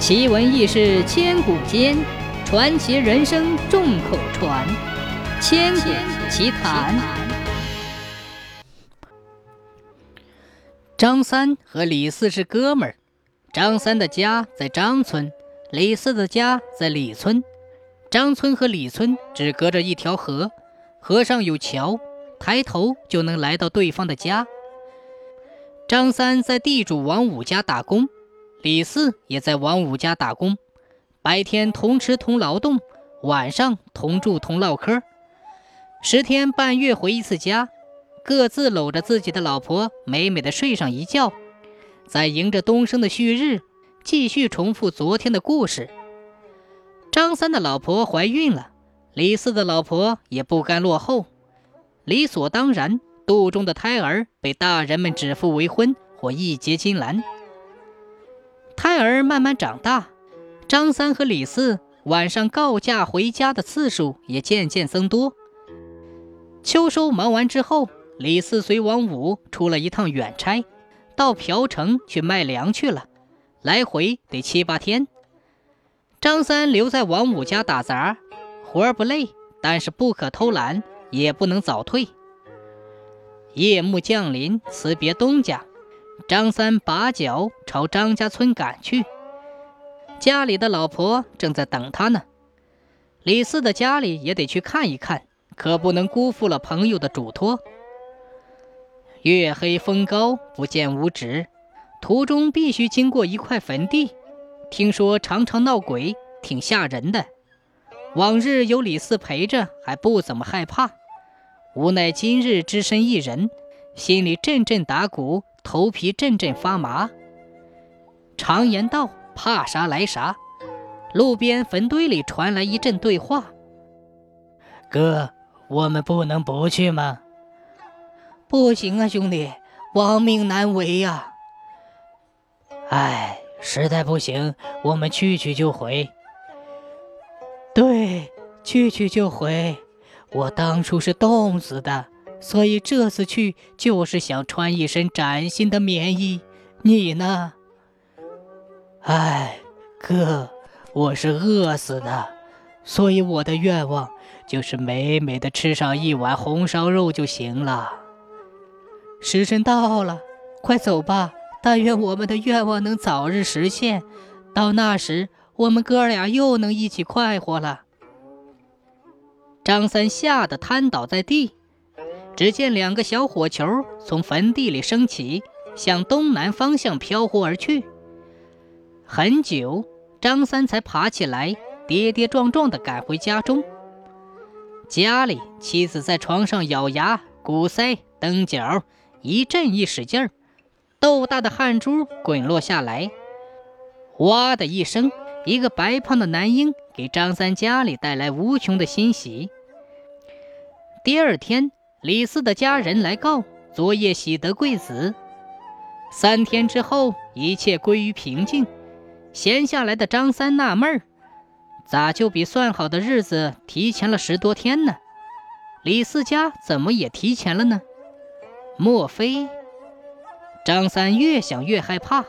奇闻异事千古间，传奇人生众口传。千古奇谈。张三和李四是哥们儿。张三的家在张村，李四的家在李村。张村和李村只隔着一条河，河上有桥，抬头就能来到对方的家。张三在地主王五家打工。李四也在王五家打工，白天同吃同劳动，晚上同住同唠嗑，十天半月回一次家，各自搂着自己的老婆，美美的睡上一觉，再迎着东升的旭日，继续重复昨天的故事。张三的老婆怀孕了，李四的老婆也不甘落后，理所当然，肚中的胎儿被大人们指腹为婚或一结金兰。胎儿慢慢长大，张三和李四晚上告假回家的次数也渐渐增多。秋收忙完之后，李四随王五出了一趟远差，到朴城去卖粮去了，来回得七八天。张三留在王五家打杂，活儿不累，但是不可偷懒，也不能早退。夜幕降临，辞别东家。张三把脚朝张家村赶去，家里的老婆正在等他呢。李四的家里也得去看一看，可不能辜负了朋友的嘱托。月黑风高，不见五指，途中必须经过一块坟地，听说常常闹鬼，挺吓人的。往日有李四陪着，还不怎么害怕，无奈今日只身一人，心里阵阵打鼓。头皮阵阵发麻。常言道：“怕啥来啥。”路边坟堆里传来一阵对话：“哥，我们不能不去吗？”“不行啊，兄弟，亡命难违呀。”“哎，实在不行，我们去去就回。”“对，去去就回。我当初是冻死的。”所以这次去就是想穿一身崭新的棉衣，你呢？哎，哥，我是饿死的，所以我的愿望就是美美的吃上一碗红烧肉就行了。时辰到了，快走吧！但愿我们的愿望能早日实现，到那时我们哥俩又能一起快活了。张三吓得瘫倒在地。只见两个小火球从坟地里升起，向东南方向飘忽而去。很久，张三才爬起来，跌跌撞撞地赶回家中。家里，妻子在床上咬牙、鼓腮、蹬脚，一阵一使劲儿，豆大的汗珠滚落下来。哇的一声，一个白胖的男婴给张三家里带来无穷的欣喜。第二天。李四的家人来告，昨夜喜得贵子。三天之后，一切归于平静。闲下来的张三纳闷儿，咋就比算好的日子提前了十多天呢？李四家怎么也提前了呢？莫非……张三越想越害怕，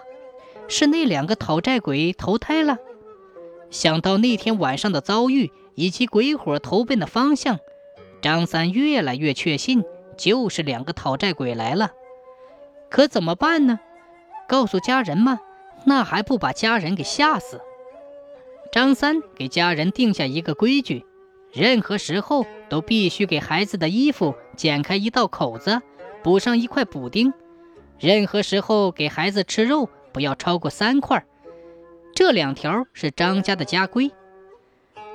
是那两个讨债鬼投胎了？想到那天晚上的遭遇以及鬼火投奔的方向。张三越来越确信，就是两个讨债鬼来了。可怎么办呢？告诉家人吗？那还不把家人给吓死？张三给家人定下一个规矩：任何时候都必须给孩子的衣服剪开一道口子，补上一块补丁；任何时候给孩子吃肉不要超过三块。这两条是张家的家规。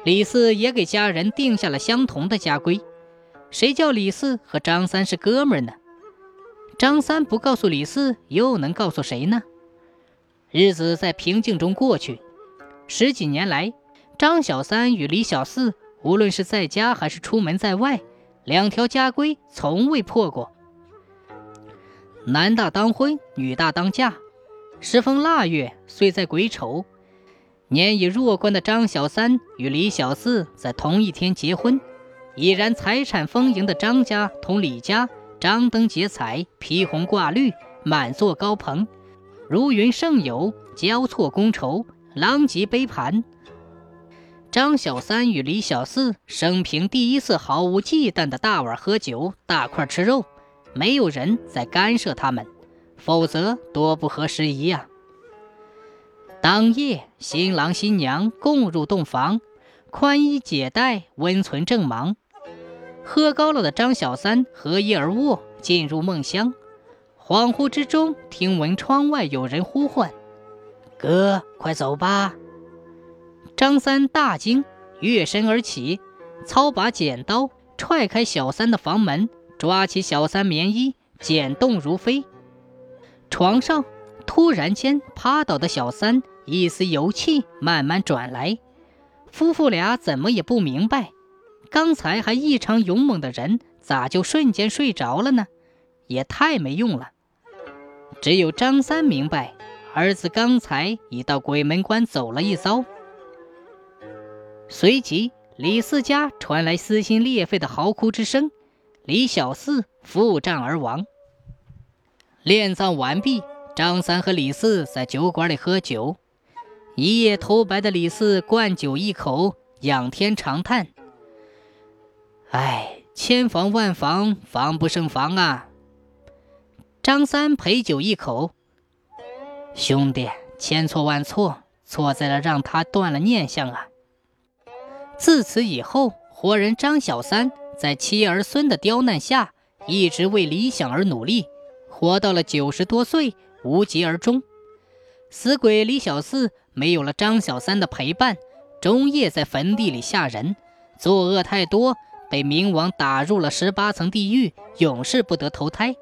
李四也给家人定下了相同的家规。谁叫李四和张三是哥们呢？张三不告诉李四，又能告诉谁呢？日子在平静中过去。十几年来，张小三与李小四，无论是在家还是出门在外，两条家规从未破过。男大当婚，女大当嫁。时逢腊月，岁在癸丑，年已弱冠的张小三与李小四在同一天结婚。已然财产丰盈的张家同李家张灯结彩，披红挂绿，满座高朋，如云盛友，交错觥筹，狼藉杯盘。张小三与李小四生平第一次毫无忌惮的大碗喝酒、大块吃肉，没有人在干涉他们，否则多不合时宜呀。当夜，新郎新娘共入洞房，宽衣解带，温存正忙。喝高了的张小三合衣而卧，进入梦乡。恍惚之中，听闻窗外有人呼唤：“哥，快走吧！”张三大惊，跃身而起，操把剪刀踹开小三的房门，抓起小三棉衣，剪动如飞。床上突然间趴倒的小三。一丝油气慢慢转来，夫妇俩怎么也不明白，刚才还异常勇猛的人咋就瞬间睡着了呢？也太没用了。只有张三明白，儿子刚才已到鬼门关走了一遭。随即，李四家传来撕心裂肺的嚎哭之声，李小四负债而亡。殓葬完毕，张三和李四在酒馆里喝酒。一夜头白的李四灌酒一口，仰天长叹：“哎，千防万防，防不胜防啊！”张三陪酒一口：“兄弟，千错万错，错在了让他断了念想啊！”自此以后，活人张小三在妻儿孙的刁难下，一直为理想而努力，活到了九十多岁，无疾而终。死鬼李小四没有了张小三的陪伴，终夜在坟地里吓人，作恶太多，被冥王打入了十八层地狱，永世不得投胎。